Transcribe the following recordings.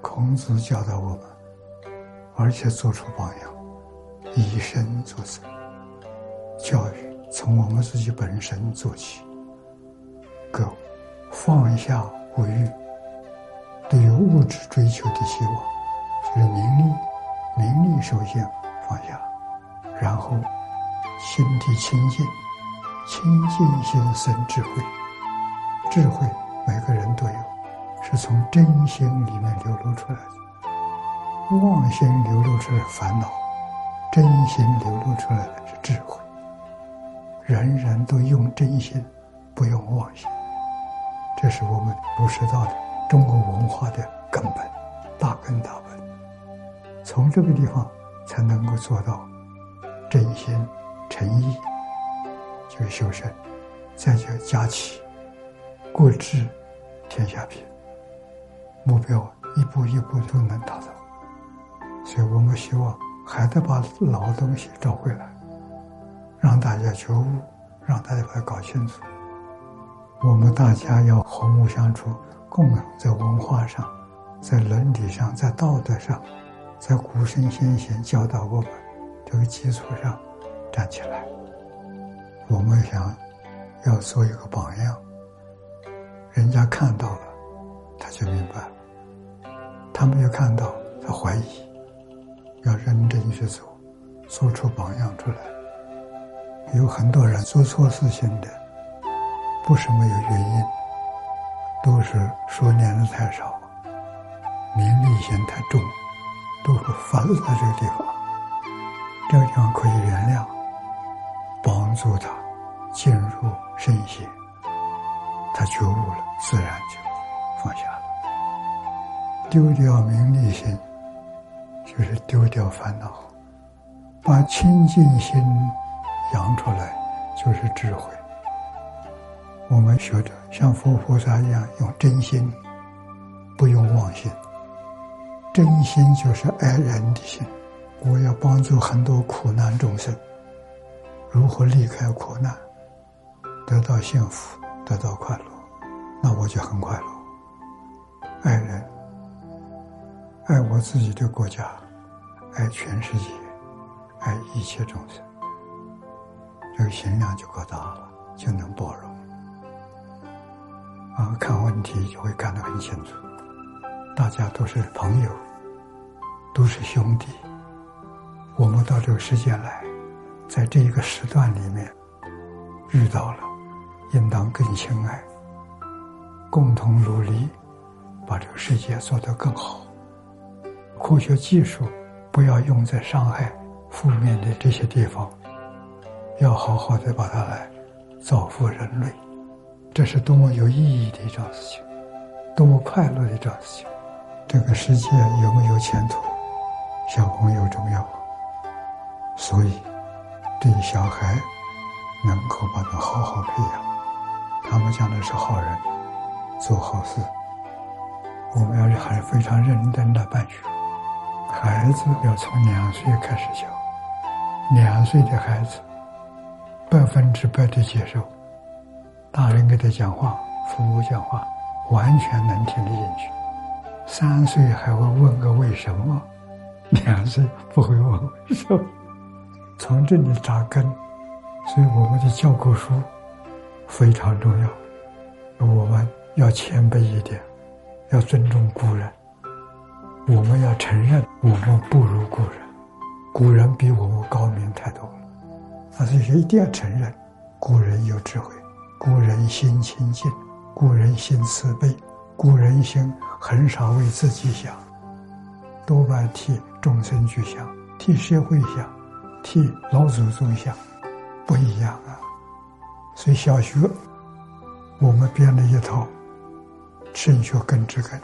孔子教导我们，而且做出榜样，以身作则。教育从我们自己本身做起，各放下物欲，对于物质追求的希望，就是名利，名利首先放下，然后心地清净，清净心生智慧，智慧每个人都有。是从真心里面流露出来的，妄心流露出来烦恼，真心流露出来的是智慧。人人都用真心，不用妄心，这是我们儒释道的中国文化的根本，大根大本。从这个地方才能够做到真心诚意，就修身，再就家齐，国治天下平。目标一步一步都能达到，所以我们希望还得把老东西找回来，让大家觉悟，让大家把它搞清楚。我们大家要和睦相处，共同在文化上、在伦理上、在道德上，在古圣先贤教导我们这个基础上站起来。我们想要做一个榜样，人家看到了。他就明白了，他没有看到，他怀疑，要认真去做，做出榜样出来。有很多人做错事情的，不是没有原因，都是说念的太少，名利心太重，都是发生在这个地方。这个地方可以原谅，帮助他进入圣贤，他觉悟了，自然就。放下了，丢掉名利心，就是丢掉烦恼；把清净心养出来，就是智慧。我们学着像佛菩萨一样，用真心，不用妄心。真心就是爱人的心。我要帮助很多苦难众生，如何离开苦难，得到幸福，得到快乐，那我就很快乐。爱人，爱我自己的国家，爱全世界，爱一切众生，这个心量就够大了，就能包容。啊，看问题就会看得很清楚。大家都是朋友，都是兄弟。我们到这个世界来，在这一个时段里面遇到了，应当更亲爱，共同努力。把这个世界做得更好，科学技术不要用在伤害、负面的这些地方，要好好的把它来造福人类，这是多么有意义的一桩事情，多么快乐的一桩事情。这个世界有没有前途，小朋友重要，所以对小孩能够把他好好培养，他们将来是好人，做好事。我们要是还非常认真的办学，孩子要从两岁开始教，两岁的孩子百分之百的接受，大人给他讲话，父母讲话，完全能听得进去。三岁还会问个为什么，两岁不会问为什么，从这里扎根，所以我们的教科书非常重要，我们要谦卑一点。要尊重古人，我们要承认我们不如古人，古人比我们高明太多了。但是一定要承认，古人有智慧，古人心清净，古人心慈悲，古人心很少为自己想，多半替众生去想，替社会想，替老祖宗想，不一样啊。所以小学我们编了一套。升学根之根，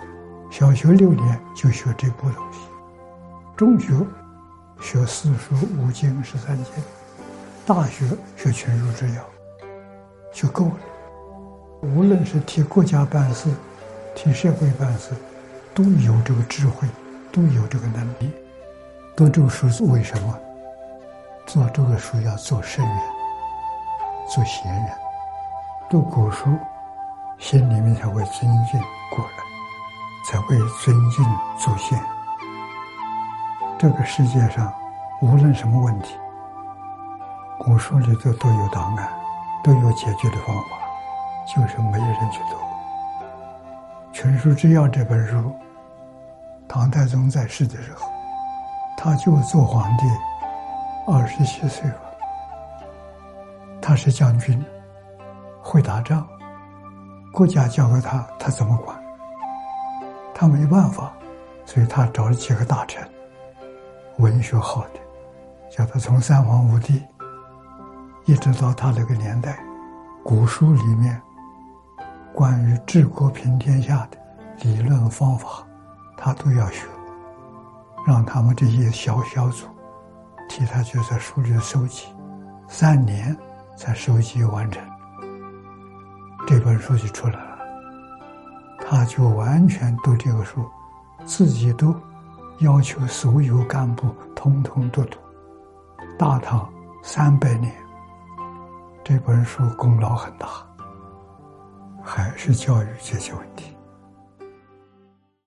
小学六年就学这部东西，中学学四书五经十三经，大学学全书治要，就够了。无论是替国家办事，替社会办事，都有这个智慧，都有这个能力。读这个书是为什么？做这个书要做圣人，做贤人，读古书。心里面才会尊敬古人，才会尊敬祖先。这个世界上，无论什么问题，古书里头都有答案，都有解决的方法，就是没人去读。《群书治要》这本书，唐太宗在世的时候，他就做皇帝，二十七岁了。他是将军，会打仗，国家交给他，他怎么管？他没办法，所以他找了几个大臣，文学好的。叫他从三皇五帝，一直到他那个年代，古书里面关于治国平天下的理论方法，他都要学，让他们这些小小组替他就在书里收集，三年才收集完成，这本书就出来了。他就完全读这个书，自己读，要求所有干部通通都读。大唐三百年，这本书功劳很大，还是教育这些问题。